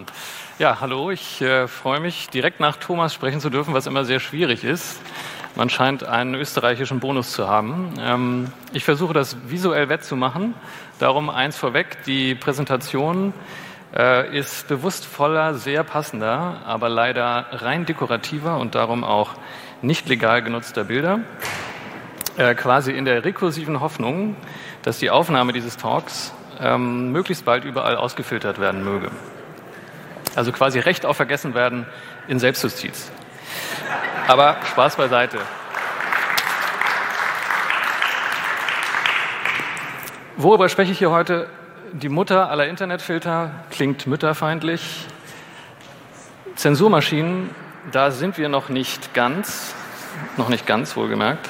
Hoffmann. Ja, hallo, ich äh, freue mich, direkt nach Thomas sprechen zu dürfen, was immer sehr schwierig ist. Man scheint einen österreichischen Bonus zu haben. Ähm, ich versuche das visuell wettzumachen. Darum eins vorweg, die Präsentation äh, ist bewusst voller, sehr passender, aber leider rein dekorativer und darum auch nicht legal genutzter Bilder. Äh, quasi in der rekursiven Hoffnung, dass die Aufnahme dieses Talks ähm, möglichst bald überall ausgefiltert werden möge. Also quasi Recht auf Vergessen werden in Selbstjustiz. Aber Spaß beiseite. Worüber spreche ich hier heute? Die Mutter aller Internetfilter klingt mütterfeindlich. Zensurmaschinen, da sind wir noch nicht ganz, noch nicht ganz wohlgemerkt.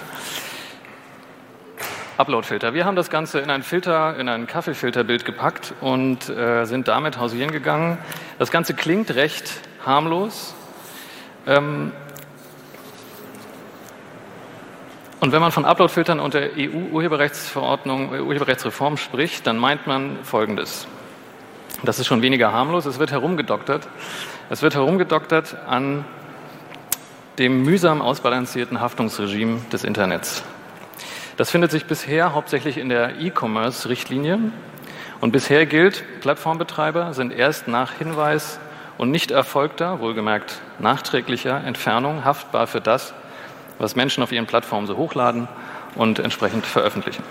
Uploadfilter. Wir haben das Ganze in ein Filter, in ein Kaffeefilterbild gepackt und äh, sind damit hausieren gegangen. Das Ganze klingt recht harmlos. Ähm, und wenn man von Uploadfiltern und der EU-Urheberrechtsverordnung, äh, Urheberrechtsreform spricht, dann meint man Folgendes. Das ist schon weniger harmlos. Es wird herumgedoktert. Es wird herumgedoktert an dem mühsam ausbalancierten Haftungsregime des Internets. Das findet sich bisher hauptsächlich in der E-Commerce-Richtlinie. Und bisher gilt, Plattformbetreiber sind erst nach Hinweis und nicht erfolgter, wohlgemerkt nachträglicher Entfernung haftbar für das, was Menschen auf ihren Plattformen so hochladen und entsprechend veröffentlichen.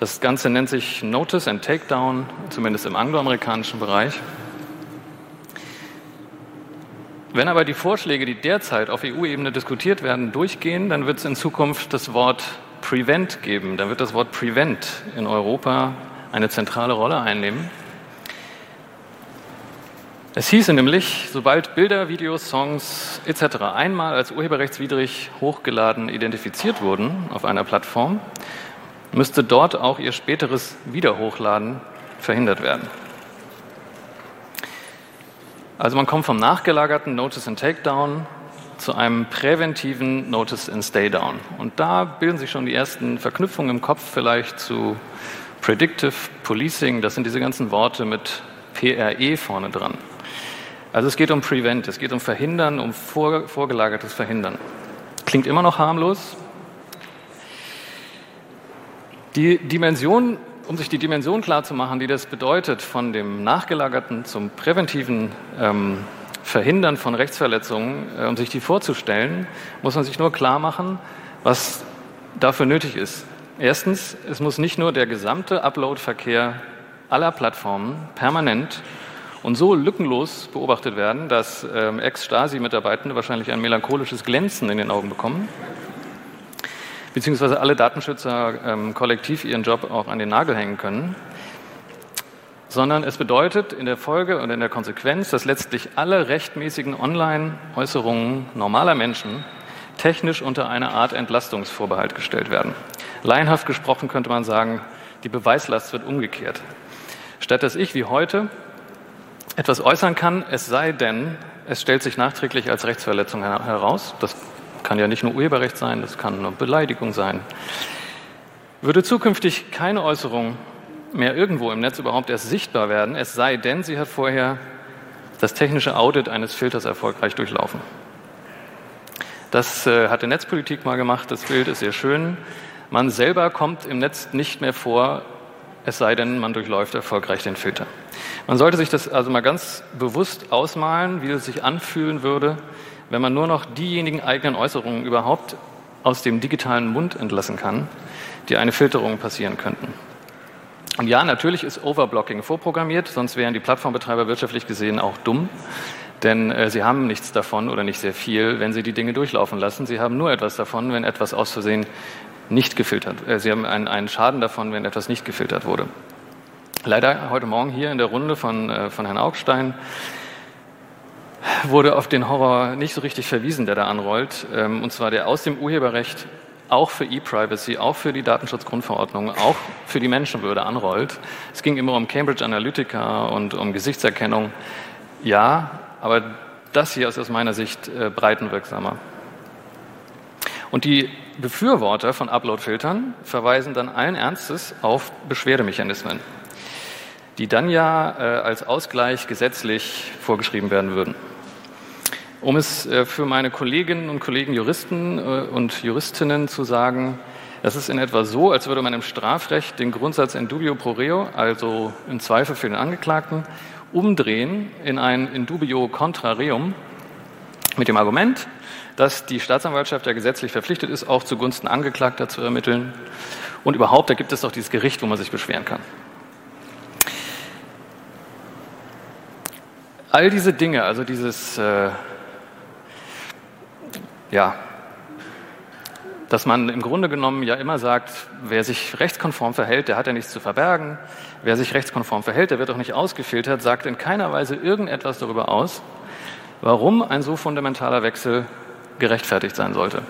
Das Ganze nennt sich Notice and Takedown, zumindest im angloamerikanischen Bereich. Wenn aber die Vorschläge, die derzeit auf EU-Ebene diskutiert werden, durchgehen, dann wird es in Zukunft das Wort Prevent geben. Dann wird das Wort Prevent in Europa eine zentrale Rolle einnehmen. Es hieße nämlich, sobald Bilder, Videos, Songs etc. einmal als urheberrechtswidrig hochgeladen identifiziert wurden auf einer Plattform, müsste dort auch ihr späteres Wiederhochladen verhindert werden. Also man kommt vom nachgelagerten Notice and Takedown zu einem präventiven Notice and Stay Down. Und da bilden sich schon die ersten Verknüpfungen im Kopf vielleicht zu Predictive Policing. Das sind diese ganzen Worte mit PRE vorne dran. Also es geht um Prevent, es geht um Verhindern, um vor, vorgelagertes Verhindern. Klingt immer noch harmlos. Die Dimension, um sich die Dimension klarzumachen, die das bedeutet, von dem nachgelagerten zum präventiven ähm, Verhindern von Rechtsverletzungen, äh, um sich die vorzustellen, muss man sich nur klar machen, was dafür nötig ist. Erstens, es muss nicht nur der gesamte Upload-Verkehr aller Plattformen permanent und so lückenlos beobachtet werden, dass ähm, Ex-Stasi-Mitarbeitende wahrscheinlich ein melancholisches Glänzen in den Augen bekommen, beziehungsweise alle Datenschützer ähm, kollektiv ihren Job auch an den Nagel hängen können sondern es bedeutet in der Folge und in der Konsequenz, dass letztlich alle rechtmäßigen Online-Äußerungen normaler Menschen technisch unter eine Art Entlastungsvorbehalt gestellt werden. Laienhaft gesprochen könnte man sagen, die Beweislast wird umgekehrt. Statt dass ich wie heute etwas äußern kann, es sei denn, es stellt sich nachträglich als Rechtsverletzung heraus, das kann ja nicht nur Urheberrecht sein, das kann nur Beleidigung sein, würde zukünftig keine Äußerung mehr irgendwo im Netz überhaupt erst sichtbar werden, es sei denn, sie hat vorher das technische Audit eines Filters erfolgreich durchlaufen. Das äh, hat die Netzpolitik mal gemacht, das Bild ist sehr schön. Man selber kommt im Netz nicht mehr vor, es sei denn, man durchläuft erfolgreich den Filter. Man sollte sich das also mal ganz bewusst ausmalen, wie es sich anfühlen würde, wenn man nur noch diejenigen eigenen Äußerungen überhaupt aus dem digitalen Mund entlassen kann, die eine Filterung passieren könnten. Und ja, natürlich ist Overblocking vorprogrammiert, sonst wären die Plattformbetreiber wirtschaftlich gesehen auch dumm. Denn äh, sie haben nichts davon oder nicht sehr viel, wenn sie die Dinge durchlaufen lassen. Sie haben nur etwas davon, wenn etwas aus Versehen nicht gefiltert. Äh, sie haben einen, einen Schaden davon, wenn etwas nicht gefiltert wurde. Leider heute Morgen hier in der Runde von, äh, von Herrn Augstein wurde auf den Horror nicht so richtig verwiesen, der da anrollt. Ähm, und zwar der aus dem Urheberrecht auch für E-Privacy, auch für die Datenschutzgrundverordnung, auch für die Menschenwürde anrollt. Es ging immer um Cambridge Analytica und um Gesichtserkennung. Ja, aber das hier ist aus meiner Sicht äh, breitenwirksamer. Und die Befürworter von Upload-Filtern verweisen dann allen Ernstes auf Beschwerdemechanismen. die dann ja äh, als Ausgleich gesetzlich vorgeschrieben werden würden. Um es äh, für meine Kolleginnen und Kollegen Juristen äh, und Juristinnen zu sagen, es ist in etwa so, als würde man im Strafrecht den Grundsatz in dubio pro reo, also im Zweifel für den Angeklagten, umdrehen in ein in dubio contra reum mit dem Argument, dass die Staatsanwaltschaft ja gesetzlich verpflichtet ist, auch zugunsten Angeklagter zu ermitteln. Und überhaupt, da gibt es doch dieses Gericht, wo man sich beschweren kann. All diese Dinge, also dieses, äh, ja, dass man im Grunde genommen ja immer sagt, wer sich rechtskonform verhält, der hat ja nichts zu verbergen. Wer sich rechtskonform verhält, der wird auch nicht ausgefiltert, sagt in keiner Weise irgendetwas darüber aus, warum ein so fundamentaler Wechsel gerechtfertigt sein sollte.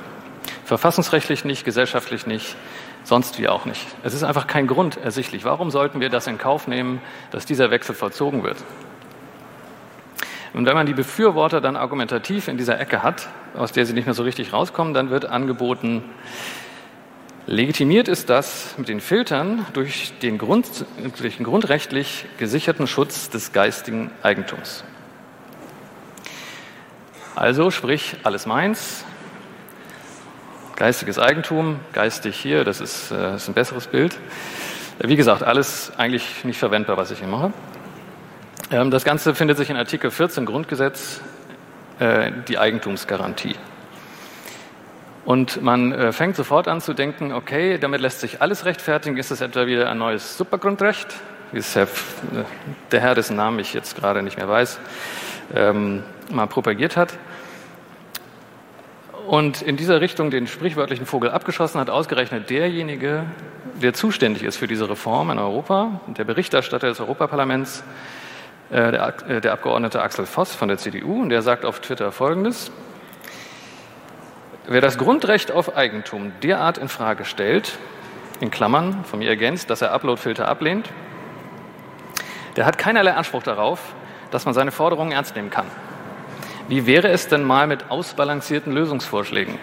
Verfassungsrechtlich nicht, gesellschaftlich nicht, sonst wie auch nicht. Es ist einfach kein Grund ersichtlich. Warum sollten wir das in Kauf nehmen, dass dieser Wechsel vollzogen wird? Und wenn man die Befürworter dann argumentativ in dieser Ecke hat, aus der sie nicht mehr so richtig rauskommen, dann wird angeboten, legitimiert ist das mit den Filtern durch den, Grund, durch den grundrechtlich gesicherten Schutz des geistigen Eigentums. Also sprich, alles meins, geistiges Eigentum, geistig hier, das ist, äh, das ist ein besseres Bild. Wie gesagt, alles eigentlich nicht verwendbar, was ich hier mache. Ähm, das Ganze findet sich in Artikel 14 Grundgesetz, äh, die Eigentumsgarantie. Und man äh, fängt sofort an zu denken, okay, damit lässt sich alles rechtfertigen. Ist es etwa wieder ein neues Supergrundrecht, wie es Herr, der Herr, dessen Namen ich jetzt gerade nicht mehr weiß, ähm, mal propagiert hat. Und in dieser Richtung den sprichwörtlichen Vogel abgeschossen hat ausgerechnet derjenige, der zuständig ist für diese Reform in Europa, der Berichterstatter des Europaparlaments, äh, der, äh, der Abgeordnete Axel Voss von der CDU, und der sagt auf Twitter Folgendes. Wer das Grundrecht auf Eigentum derart in Frage stellt, in Klammern von mir ergänzt, dass er Uploadfilter ablehnt, der hat keinerlei Anspruch darauf, dass man seine Forderungen ernst nehmen kann. Wie wäre es denn mal mit ausbalancierten Lösungsvorschlägen?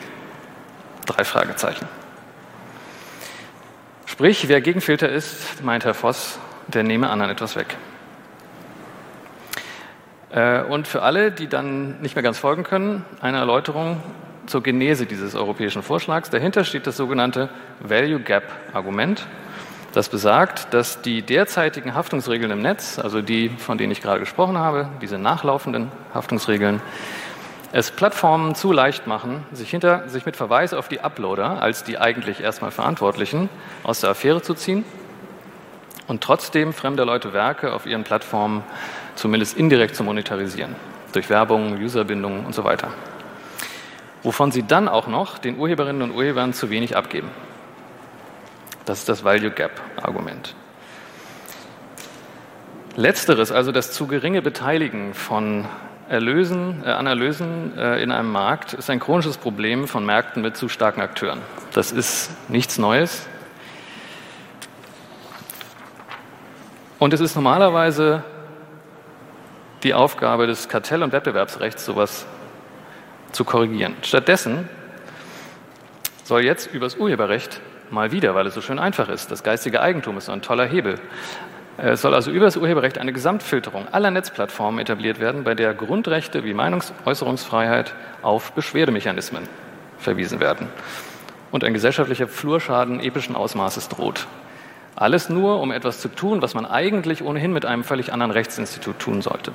Drei Fragezeichen. Sprich, wer gegen Filter ist, meint Herr Voss, der nehme anderen etwas weg. Äh, und für alle, die dann nicht mehr ganz folgen können, eine Erläuterung zur Genese dieses europäischen Vorschlags. Dahinter steht das sogenannte Value Gap Argument. Das besagt, dass die derzeitigen Haftungsregeln im Netz, also die, von denen ich gerade gesprochen habe, diese nachlaufenden Haftungsregeln, es Plattformen zu leicht machen, sich, hinter, sich mit Verweis auf die Uploader als die eigentlich erstmal Verantwortlichen aus der Affäre zu ziehen und trotzdem fremder Leute Werke auf ihren Plattformen zumindest indirekt zu monetarisieren, durch Werbung, Userbindungen und so weiter. Wovon sie dann auch noch den Urheberinnen und Urhebern zu wenig abgeben. Das ist das Value Gap Argument. Letzteres, also das zu geringe Beteiligen von Erlösen, äh, an Erlösen äh, in einem Markt, ist ein chronisches Problem von Märkten mit zu starken Akteuren. Das ist nichts Neues. Und es ist normalerweise die Aufgabe des Kartell- und Wettbewerbsrechts, sowas zu korrigieren. Stattdessen soll jetzt übers Urheberrecht mal wieder, weil es so schön einfach ist, das geistige Eigentum ist so ein toller Hebel. Es soll also über das Urheberrecht eine Gesamtfilterung aller Netzplattformen etabliert werden, bei der Grundrechte wie Meinungsäußerungsfreiheit auf Beschwerdemechanismen verwiesen werden und ein gesellschaftlicher Flurschaden epischen Ausmaßes droht. Alles nur, um etwas zu tun, was man eigentlich ohnehin mit einem völlig anderen Rechtsinstitut tun sollte.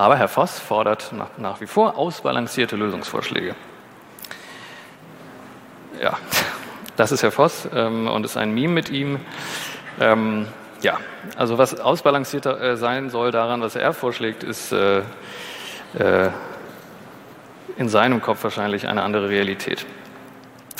Aber Herr Voss fordert nach, nach wie vor ausbalancierte Lösungsvorschläge. Ja, das ist Herr Voss ähm, und ist ein Meme mit ihm. Ähm, ja, also was ausbalancierter äh, sein soll daran, was er vorschlägt, ist äh, äh, in seinem Kopf wahrscheinlich eine andere Realität.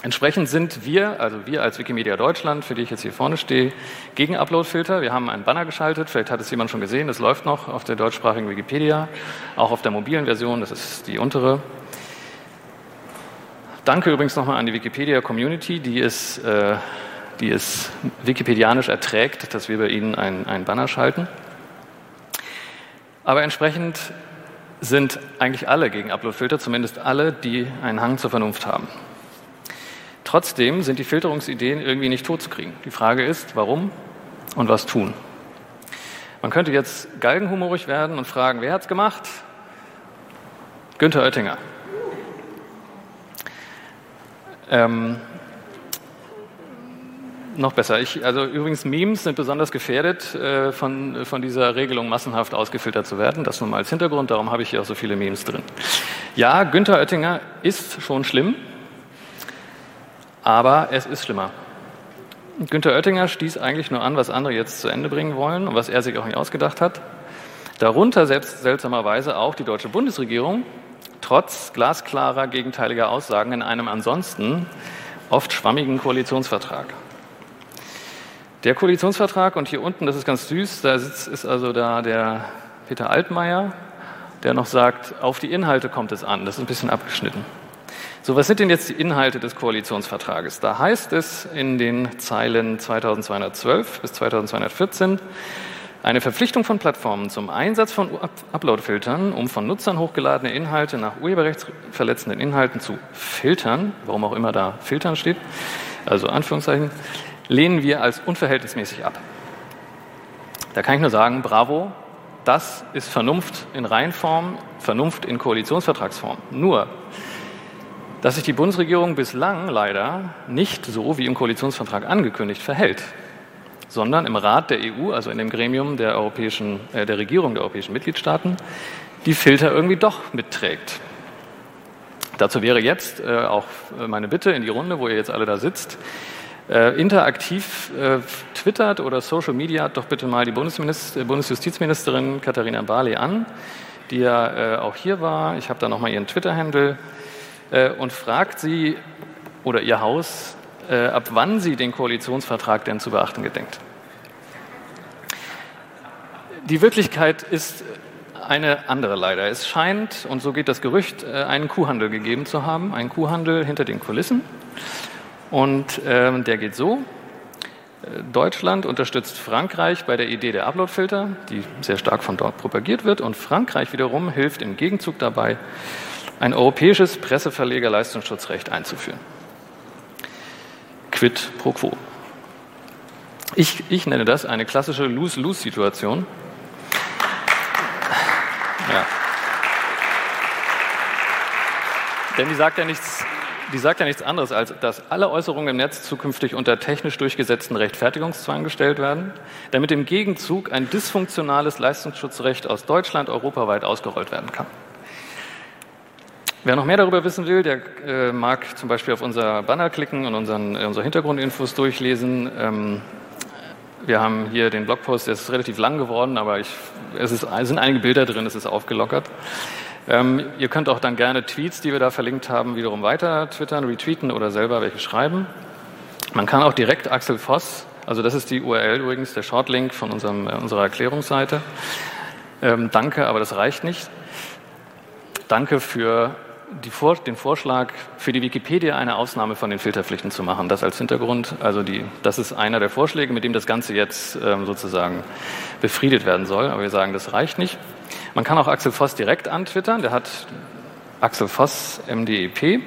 Entsprechend sind wir, also wir als Wikimedia Deutschland, für die ich jetzt hier vorne stehe, gegen Uploadfilter. Wir haben einen Banner geschaltet, vielleicht hat es jemand schon gesehen, das läuft noch auf der deutschsprachigen Wikipedia, auch auf der mobilen Version, das ist die untere. Danke übrigens nochmal an die Wikipedia-Community, die es, äh, die es wikipedianisch erträgt, dass wir bei Ihnen einen Banner schalten. Aber entsprechend sind eigentlich alle gegen Uploadfilter, zumindest alle, die einen Hang zur Vernunft haben. Trotzdem sind die Filterungsideen irgendwie nicht totzukriegen. Die Frage ist, warum und was tun? Man könnte jetzt galgenhumorig werden und fragen, wer hat's gemacht? Günther Oettinger. Ähm, noch besser. Ich, also übrigens, Memes sind besonders gefährdet, äh, von, von dieser Regelung massenhaft ausgefiltert zu werden. Das nur mal als Hintergrund, darum habe ich hier auch so viele Memes drin. Ja, Günther Oettinger ist schon schlimm, aber es ist schlimmer. Günther Oettinger stieß eigentlich nur an, was andere jetzt zu Ende bringen wollen und was er sich auch nicht ausgedacht hat. Darunter selbst seltsamerweise auch die deutsche Bundesregierung, trotz glasklarer gegenteiliger Aussagen in einem ansonsten oft schwammigen Koalitionsvertrag. Der Koalitionsvertrag und hier unten, das ist ganz süß, da sitzt, ist also da der Peter Altmaier, der noch sagt, auf die Inhalte kommt es an. Das ist ein bisschen abgeschnitten. So, was sind denn jetzt die Inhalte des Koalitionsvertrages? Da heißt es in den Zeilen 2212 bis 2214, eine Verpflichtung von Plattformen zum Einsatz von Uploadfiltern, um von Nutzern hochgeladene Inhalte nach urheberrechtsverletzenden Inhalten zu filtern, warum auch immer da filtern steht, also Anführungszeichen, lehnen wir als unverhältnismäßig ab. Da kann ich nur sagen, bravo, das ist Vernunft in Reihenform, Vernunft in Koalitionsvertragsform. Nur, dass sich die Bundesregierung bislang leider nicht so wie im Koalitionsvertrag angekündigt verhält, sondern im Rat der EU, also in dem Gremium der, europäischen, äh, der Regierung der europäischen Mitgliedstaaten, die Filter irgendwie doch mitträgt. Dazu wäre jetzt äh, auch meine Bitte in die Runde, wo ihr jetzt alle da sitzt, äh, interaktiv äh, twittert oder Social Media doch bitte mal die Bundesminister, Bundesjustizministerin Katharina Barley an, die ja äh, auch hier war. Ich habe da nochmal ihren Twitter-Handle äh, und fragt sie oder ihr Haus, äh, ab wann sie den Koalitionsvertrag denn zu beachten gedenkt. Die Wirklichkeit ist eine andere leider. Es scheint, und so geht das Gerücht, äh, einen Kuhhandel gegeben zu haben, einen Kuhhandel hinter den Kulissen. Und ähm, der geht so. Deutschland unterstützt Frankreich bei der Idee der Uploadfilter, die sehr stark von dort propagiert wird. Und Frankreich wiederum hilft im Gegenzug dabei, ein europäisches Presseverlegerleistungsschutzrecht einzuführen. Quid pro quo. Ich, ich nenne das eine klassische Lose-Lose-Situation. Ja. Denn die sagt ja nichts die sagt ja nichts anderes, als dass alle Äußerungen im Netz zukünftig unter technisch durchgesetzten Rechtfertigungszwang gestellt werden, damit im Gegenzug ein dysfunktionales Leistungsschutzrecht aus Deutschland europaweit ausgerollt werden kann. Wer noch mehr darüber wissen will, der äh, mag zum Beispiel auf unser Banner klicken und unseren, äh, unsere Hintergrundinfos durchlesen. Ähm, wir haben hier den Blogpost, der ist relativ lang geworden, aber ich, es, ist, es sind einige Bilder drin, es ist aufgelockert. Ähm, ihr könnt auch dann gerne Tweets, die wir da verlinkt haben, wiederum weiter twittern, retweeten oder selber welche schreiben. Man kann auch direkt Axel Voss, also das ist die URL übrigens, der Shortlink von unserem, äh, unserer Erklärungsseite. Ähm, danke, aber das reicht nicht. Danke für die, den Vorschlag, für die Wikipedia eine Ausnahme von den Filterpflichten zu machen. Das als Hintergrund. Also die, das ist einer der Vorschläge, mit dem das Ganze jetzt ähm, sozusagen befriedet werden soll. Aber wir sagen, das reicht nicht. Man kann auch Axel Voss direkt antwittern. Der hat Axel Voss MDEP.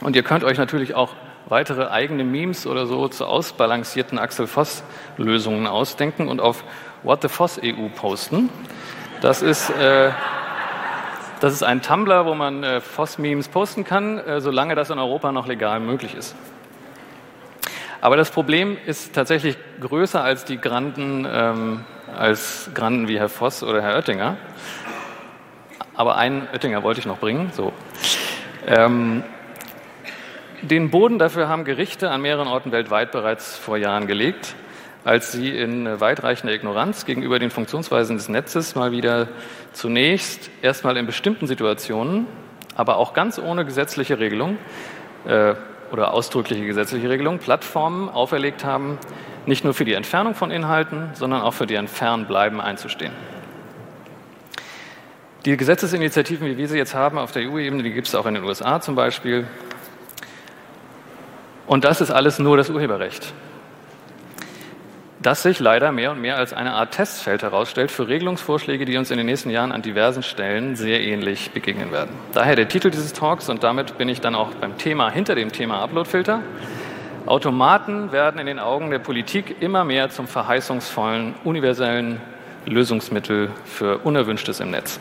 Und ihr könnt euch natürlich auch weitere eigene Memes oder so zu ausbalancierten Axel Voss Lösungen ausdenken und auf What the Voss EU posten. Das ist, äh, das ist ein Tumblr, wo man äh, Voss-Memes posten kann, äh, solange das in Europa noch legal möglich ist. Aber das Problem ist tatsächlich größer als die Granden, ähm, als Granden wie Herr Voss oder Herr Oettinger. Aber einen Oettinger wollte ich noch bringen. So. Ähm, den Boden dafür haben Gerichte an mehreren Orten weltweit bereits vor Jahren gelegt, als sie in weitreichender Ignoranz gegenüber den Funktionsweisen des Netzes mal wieder zunächst erstmal in bestimmten Situationen, aber auch ganz ohne gesetzliche Regelung äh, oder ausdrückliche gesetzliche Regelung Plattformen auferlegt haben, nicht nur für die Entfernung von Inhalten, sondern auch für deren Fernbleiben einzustehen. Die Gesetzesinitiativen, wie wir sie jetzt haben auf der EU-Ebene, die gibt es auch in den USA zum Beispiel. Und das ist alles nur das Urheberrecht das sich leider mehr und mehr als eine Art Testfeld herausstellt für Regelungsvorschläge, die uns in den nächsten Jahren an diversen Stellen sehr ähnlich begegnen werden. Daher der Titel dieses Talks und damit bin ich dann auch beim Thema hinter dem Thema Uploadfilter. Automaten werden in den Augen der Politik immer mehr zum verheißungsvollen, universellen Lösungsmittel für Unerwünschtes im Netz.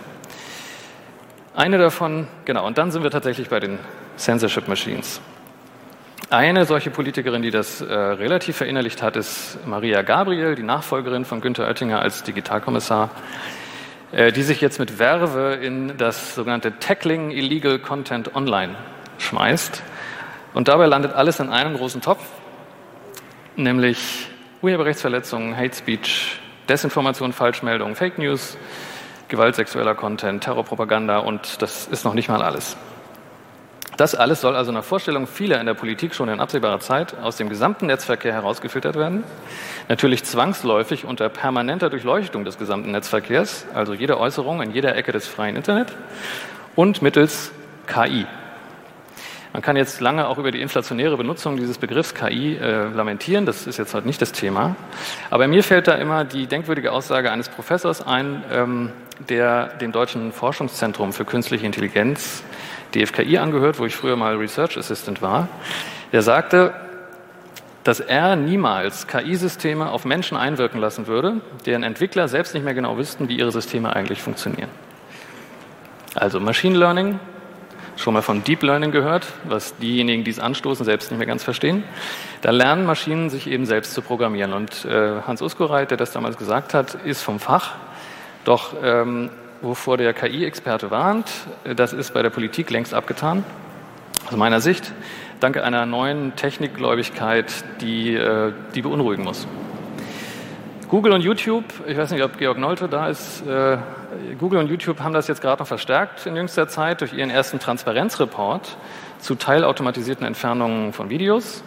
Eine davon, genau, und dann sind wir tatsächlich bei den Censorship Machines. Eine solche Politikerin, die das äh, relativ verinnerlicht hat, ist Maria Gabriel, die Nachfolgerin von Günter Oettinger als Digitalkommissar, äh, die sich jetzt mit Werbe in das sogenannte Tackling Illegal Content Online schmeißt. Und dabei landet alles in einem großen Topf, nämlich Urheberrechtsverletzungen, Hate Speech, Desinformation, Falschmeldungen, Fake News, gewaltsexueller Content, Terrorpropaganda und das ist noch nicht mal alles. Das alles soll also nach Vorstellung vieler in der Politik schon in absehbarer Zeit aus dem gesamten Netzverkehr herausgefiltert werden. Natürlich zwangsläufig unter permanenter Durchleuchtung des gesamten Netzverkehrs, also jede Äußerung in jeder Ecke des freien Internet und mittels KI. Man kann jetzt lange auch über die inflationäre Benutzung dieses Begriffs KI äh, lamentieren, das ist jetzt heute nicht das Thema. Aber mir fällt da immer die denkwürdige Aussage eines Professors ein, ähm, der dem Deutschen Forschungszentrum für künstliche Intelligenz, DFKI, angehört, wo ich früher mal Research Assistant war. Der sagte, dass er niemals KI-Systeme auf Menschen einwirken lassen würde, deren Entwickler selbst nicht mehr genau wüssten, wie ihre Systeme eigentlich funktionieren. Also Machine Learning schon mal von Deep Learning gehört, was diejenigen, die es anstoßen, selbst nicht mehr ganz verstehen. Da lernen Maschinen sich eben selbst zu programmieren. Und äh, Hans Uskoreit, der das damals gesagt hat, ist vom Fach. Doch ähm, wovor der KI-Experte warnt, das ist bei der Politik längst abgetan. Aus meiner Sicht, dank einer neuen Technikgläubigkeit, die, äh, die beunruhigen muss. Google und YouTube, ich weiß nicht, ob Georg Nolte da ist, äh, Google und YouTube haben das jetzt gerade noch verstärkt in jüngster Zeit durch ihren ersten Transparenzreport zu teilautomatisierten Entfernungen von Videos.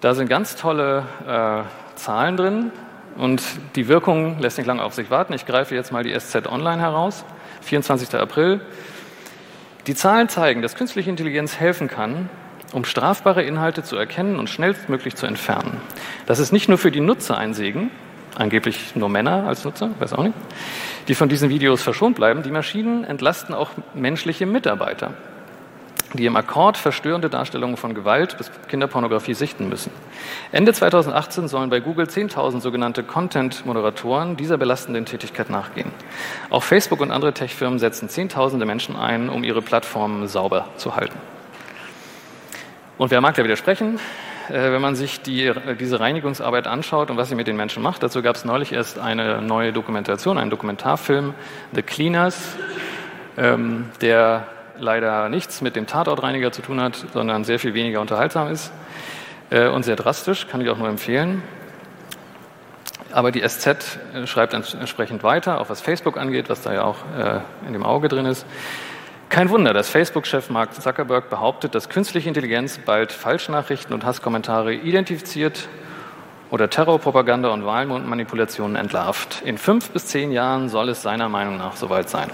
Da sind ganz tolle äh, Zahlen drin und die Wirkung lässt nicht lange auf sich warten. Ich greife jetzt mal die SZ Online heraus, 24. April. Die Zahlen zeigen, dass künstliche Intelligenz helfen kann, um strafbare Inhalte zu erkennen und schnellstmöglich zu entfernen. Das ist nicht nur für die Nutzer ein Segen, angeblich nur Männer als Nutzer, weiß auch nicht, die von diesen Videos verschont bleiben. Die Maschinen entlasten auch menschliche Mitarbeiter, die im Akkord verstörende Darstellungen von Gewalt bis Kinderpornografie sichten müssen. Ende 2018 sollen bei Google 10.000 sogenannte Content-Moderatoren dieser belastenden Tätigkeit nachgehen. Auch Facebook und andere Tech-Firmen setzen Zehntausende Menschen ein, um ihre Plattformen sauber zu halten. Und wer mag da widersprechen? Äh, wenn man sich die, diese Reinigungsarbeit anschaut und was sie mit den Menschen macht. Dazu gab es neulich erst eine neue Dokumentation, einen Dokumentarfilm, The Cleaners, ähm, der leider nichts mit dem Tatortreiniger zu tun hat, sondern sehr viel weniger unterhaltsam ist äh, und sehr drastisch, kann ich auch nur empfehlen. Aber die SZ äh, schreibt entsprechend weiter, auch was Facebook angeht, was da ja auch in dem Auge drin ist. Kein Wunder, dass Facebook-Chef Mark Zuckerberg behauptet, dass künstliche Intelligenz bald Falschnachrichten und Hasskommentare identifiziert oder Terrorpropaganda und Wahlmanipulationen entlarvt. In fünf bis zehn Jahren soll es seiner Meinung nach soweit sein.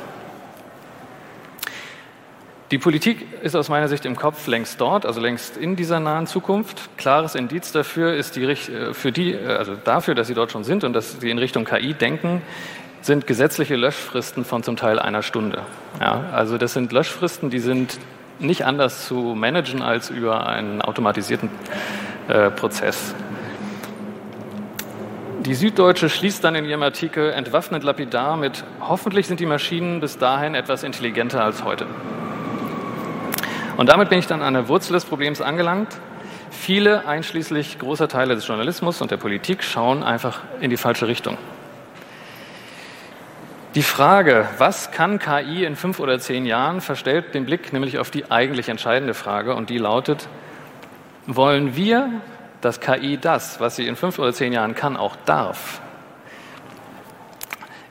Die Politik ist aus meiner Sicht im Kopf längst dort, also längst in dieser nahen Zukunft. Klares Indiz dafür ist die, äh, für die, äh, also dafür, dass sie dort schon sind und dass sie in Richtung KI denken, sind gesetzliche Löschfristen von zum Teil einer Stunde. Ja, also das sind Löschfristen, die sind nicht anders zu managen als über einen automatisierten äh, Prozess. Die Süddeutsche schließt dann in ihrem Artikel entwaffnet lapidar mit, hoffentlich sind die Maschinen bis dahin etwas intelligenter als heute. Und damit bin ich dann an der Wurzel des Problems angelangt. Viele, einschließlich großer Teile des Journalismus und der Politik, schauen einfach in die falsche Richtung. Die Frage, was kann KI in fünf oder zehn Jahren, verstellt den Blick nämlich auf die eigentlich entscheidende Frage und die lautet, wollen wir, dass KI das, was sie in fünf oder zehn Jahren kann, auch darf?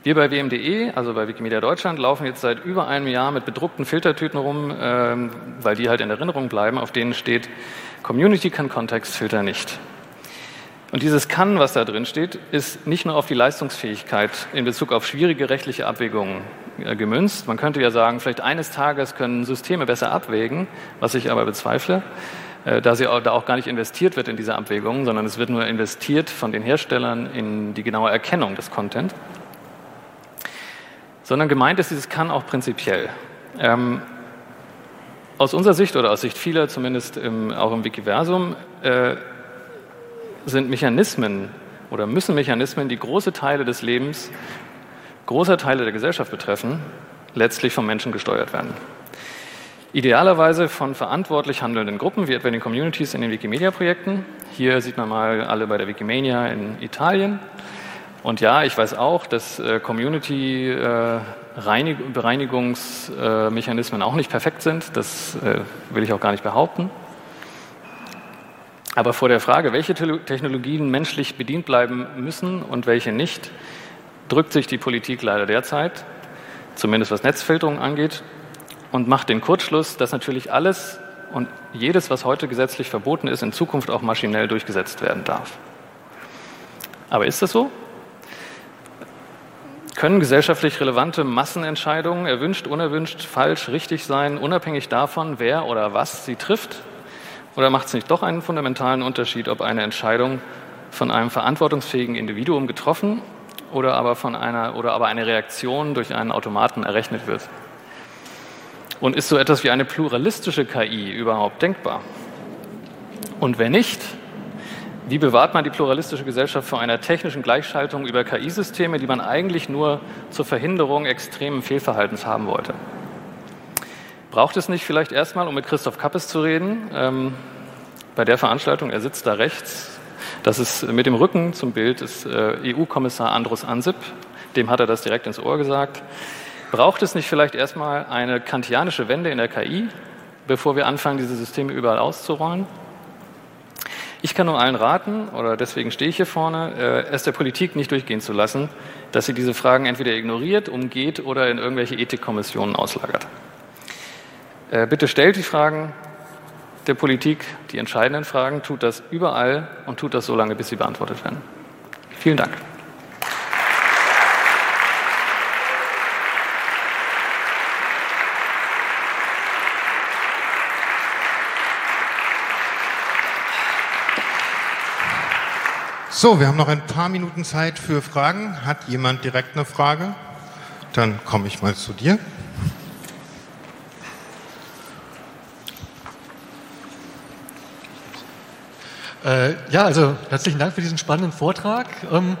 Wir bei WMDE, also bei Wikimedia Deutschland, laufen jetzt seit über einem Jahr mit bedruckten Filtertüten rum, ähm, weil die halt in Erinnerung bleiben, auf denen steht, Community kann Kontextfilter nicht. Und dieses kann, was da drin steht, ist nicht nur auf die Leistungsfähigkeit in Bezug auf schwierige rechtliche Abwägungen äh, gemünzt. Man könnte ja sagen, vielleicht eines Tages können Systeme besser abwägen, was ich aber bezweifle, äh, da, sie auch, da auch gar nicht investiert wird in diese Abwägungen, sondern es wird nur investiert von den Herstellern in die genaue Erkennung des Content. Sondern gemeint ist dieses kann auch prinzipiell. Ähm, aus unserer Sicht oder aus Sicht vieler, zumindest im, auch im Wikiversum, äh, sind Mechanismen oder müssen Mechanismen, die große Teile des Lebens, großer Teile der Gesellschaft betreffen, letztlich vom Menschen gesteuert werden. Idealerweise von verantwortlich handelnden Gruppen, wie etwa den Communities in den Wikimedia-Projekten. Hier sieht man mal alle bei der Wikimania in Italien. Und ja, ich weiß auch, dass äh, Community-Bereinigungsmechanismen äh, auch nicht perfekt sind. Das äh, will ich auch gar nicht behaupten. Aber vor der Frage, welche Technologien menschlich bedient bleiben müssen und welche nicht, drückt sich die Politik leider derzeit, zumindest was Netzfilterung angeht, und macht den Kurzschluss, dass natürlich alles und jedes, was heute gesetzlich verboten ist, in Zukunft auch maschinell durchgesetzt werden darf. Aber ist das so? Können gesellschaftlich relevante Massenentscheidungen erwünscht, unerwünscht, falsch, richtig sein, unabhängig davon, wer oder was sie trifft? Oder macht es nicht doch einen fundamentalen Unterschied, ob eine Entscheidung von einem verantwortungsfähigen Individuum getroffen oder aber, von einer, oder aber eine Reaktion durch einen Automaten errechnet wird? Und ist so etwas wie eine pluralistische KI überhaupt denkbar? Und wenn nicht, wie bewahrt man die pluralistische Gesellschaft vor einer technischen Gleichschaltung über KI-Systeme, die man eigentlich nur zur Verhinderung extremen Fehlverhaltens haben wollte? Braucht es nicht vielleicht erstmal, um mit Christoph Kappes zu reden, ähm, bei der Veranstaltung, er sitzt da rechts, das ist mit dem Rücken zum Bild ist äh, EU-Kommissar Andrus Ansip, dem hat er das direkt ins Ohr gesagt. Braucht es nicht vielleicht erstmal eine kantianische Wende in der KI, bevor wir anfangen, diese Systeme überall auszurollen? Ich kann nur allen raten, oder deswegen stehe ich hier vorne, äh, es der Politik nicht durchgehen zu lassen, dass sie diese Fragen entweder ignoriert, umgeht oder in irgendwelche Ethikkommissionen auslagert. Äh, bitte stellt die Fragen der Politik, die entscheidenden Fragen, tut das überall und tut das so lange, bis sie beantwortet werden. Vielen Dank. So, wir haben noch ein paar Minuten Zeit für Fragen. Hat jemand direkt eine Frage? Dann komme ich mal zu dir. Äh, ja, also herzlichen Dank für diesen spannenden Vortrag. Ähm,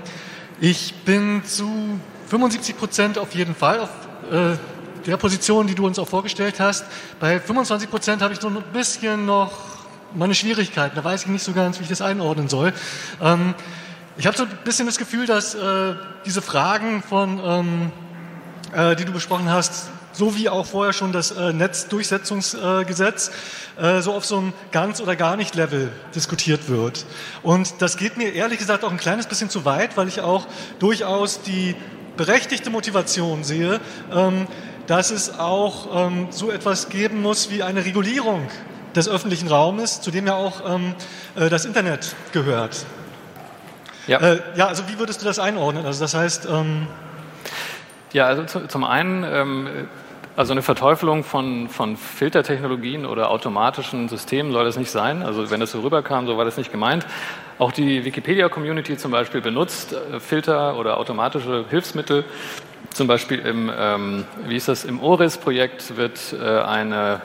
ich bin zu 75 Prozent auf jeden Fall auf äh, der Position, die du uns auch vorgestellt hast. Bei 25 Prozent habe ich so ein bisschen noch meine Schwierigkeiten. Da weiß ich nicht so ganz, wie ich das einordnen soll. Ähm, ich habe so ein bisschen das Gefühl, dass äh, diese Fragen von, ähm, äh, die du besprochen hast, so wie auch vorher schon das äh, Netzdurchsetzungsgesetz, äh, so auf so einem ganz oder gar nicht Level diskutiert wird. Und das geht mir ehrlich gesagt auch ein kleines bisschen zu weit, weil ich auch durchaus die berechtigte Motivation sehe, ähm, dass es auch ähm, so etwas geben muss wie eine Regulierung des öffentlichen Raumes, zu dem ja auch ähm, äh, das Internet gehört. Ja. Äh, ja, also wie würdest du das einordnen? Also das heißt. Ähm ja, also zu, zum einen, ähm, also eine Verteufelung von, von Filtertechnologien oder automatischen Systemen soll das nicht sein. Also wenn das so rüberkam, so war das nicht gemeint. Auch die Wikipedia-Community zum Beispiel benutzt äh, Filter oder automatische Hilfsmittel. Zum Beispiel im, ähm, wie ist das, im ORIS-Projekt wird äh, eine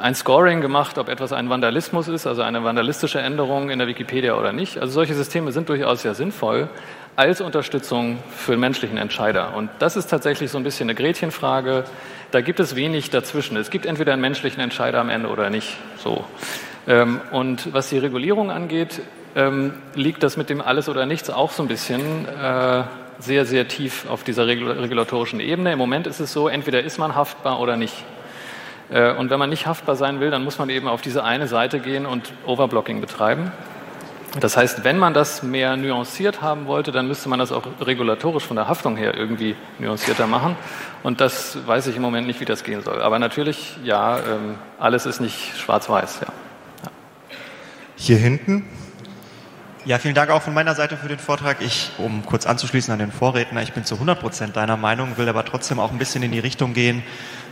ein Scoring gemacht, ob etwas ein Vandalismus ist, also eine vandalistische Änderung in der Wikipedia oder nicht. Also solche Systeme sind durchaus sehr sinnvoll als Unterstützung für menschlichen Entscheider. Und das ist tatsächlich so ein bisschen eine Gretchenfrage. Da gibt es wenig dazwischen. Es gibt entweder einen menschlichen Entscheider am Ende oder nicht. So. Ähm, und was die Regulierung angeht, ähm, liegt das mit dem Alles oder Nichts auch so ein bisschen äh, sehr, sehr tief auf dieser regulatorischen Ebene. Im Moment ist es so, entweder ist man haftbar oder nicht. Äh, und wenn man nicht haftbar sein will, dann muss man eben auf diese eine Seite gehen und Overblocking betreiben. Das heißt, wenn man das mehr nuanciert haben wollte, dann müsste man das auch regulatorisch von der Haftung her irgendwie nuancierter machen. Und das weiß ich im Moment nicht, wie das gehen soll. Aber natürlich, ja, ähm, alles ist nicht schwarz-weiß. Ja. Ja. Hier hinten. Ja, vielen Dank auch von meiner Seite für den Vortrag. Ich, um kurz anzuschließen an den Vorredner, ich bin zu 100 Prozent deiner Meinung, will aber trotzdem auch ein bisschen in die Richtung gehen,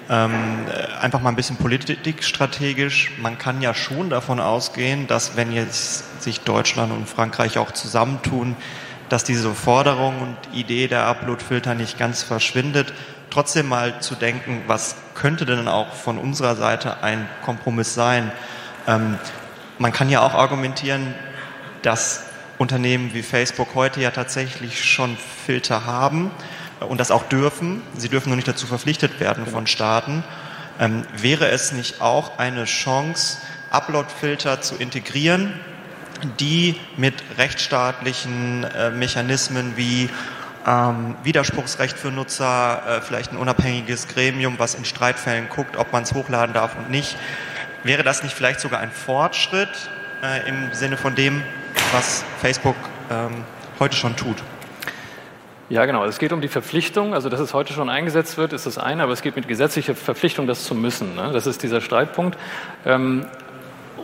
ähm, einfach mal ein bisschen politikstrategisch. Man kann ja schon davon ausgehen, dass wenn jetzt sich Deutschland und Frankreich auch zusammentun, dass diese Forderung und Idee der Upload-Filter nicht ganz verschwindet, trotzdem mal zu denken, was könnte denn auch von unserer Seite ein Kompromiss sein? Ähm, man kann ja auch argumentieren, dass Unternehmen wie Facebook heute ja tatsächlich schon Filter haben und das auch dürfen. Sie dürfen nur nicht dazu verpflichtet werden genau. von Staaten. Ähm, wäre es nicht auch eine Chance, Upload-Filter zu integrieren, die mit rechtsstaatlichen äh, Mechanismen wie ähm, Widerspruchsrecht für Nutzer, äh, vielleicht ein unabhängiges Gremium, was in Streitfällen guckt, ob man es hochladen darf und nicht. Wäre das nicht vielleicht sogar ein Fortschritt äh, im Sinne von dem, was Facebook ähm, heute schon tut? Ja, genau. Es geht um die Verpflichtung. Also, dass es heute schon eingesetzt wird, ist das eine, aber es geht mit gesetzlicher Verpflichtung, das zu müssen. Ne? Das ist dieser Streitpunkt. Ähm,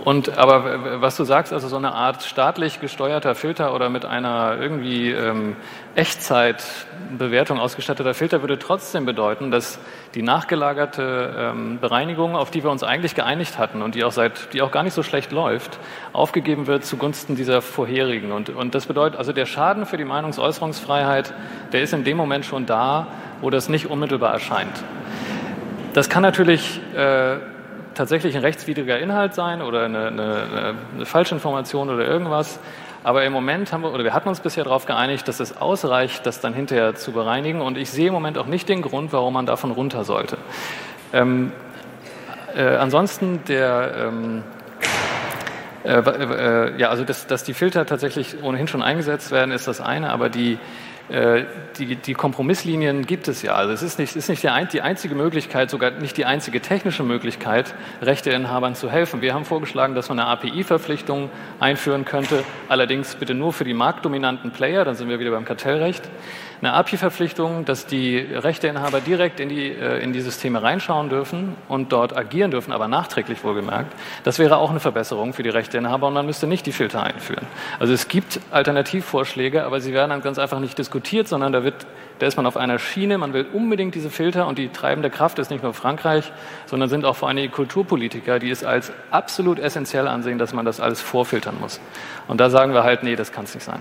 und aber was du sagst, also so eine Art staatlich gesteuerter Filter oder mit einer irgendwie ähm, Echtzeitbewertung ausgestatteter Filter würde trotzdem bedeuten, dass die nachgelagerte ähm, Bereinigung, auf die wir uns eigentlich geeinigt hatten und die auch seit, die auch gar nicht so schlecht läuft, aufgegeben wird zugunsten dieser vorherigen. Und, und das bedeutet, also der Schaden für die Meinungsäußerungsfreiheit, der ist in dem Moment schon da, wo das nicht unmittelbar erscheint. Das kann natürlich äh, tatsächlich ein rechtswidriger Inhalt sein oder eine, eine, eine Falschinformation oder irgendwas. Aber im Moment haben wir, oder wir hatten uns bisher darauf geeinigt, dass es ausreicht, das dann hinterher zu bereinigen. Und ich sehe im Moment auch nicht den Grund, warum man davon runter sollte. Ähm, äh, ansonsten der, ähm, äh, äh, ja, also dass, dass die Filter tatsächlich ohnehin schon eingesetzt werden, ist das eine, aber die, die, die, Kompromisslinien gibt es ja. Also es ist nicht, ist nicht die einzige Möglichkeit, sogar nicht die einzige technische Möglichkeit, Rechteinhabern zu helfen. Wir haben vorgeschlagen, dass man eine API-Verpflichtung einführen könnte, allerdings bitte nur für die marktdominanten Player, dann sind wir wieder beim Kartellrecht eine API-Verpflichtung, dass die Rechteinhaber direkt in die, äh, in die Systeme reinschauen dürfen und dort agieren dürfen, aber nachträglich wohlgemerkt. Das wäre auch eine Verbesserung für die Rechteinhaber und man müsste nicht die Filter einführen. Also es gibt Alternativvorschläge, aber sie werden dann ganz einfach nicht diskutiert, sondern da wird da ist man auf einer Schiene, man will unbedingt diese Filter und die treibende Kraft ist nicht nur Frankreich, sondern sind auch vor allem die Kulturpolitiker, die es als absolut essentiell ansehen, dass man das alles vorfiltern muss. Und da sagen wir halt, nee, das kann es nicht sein.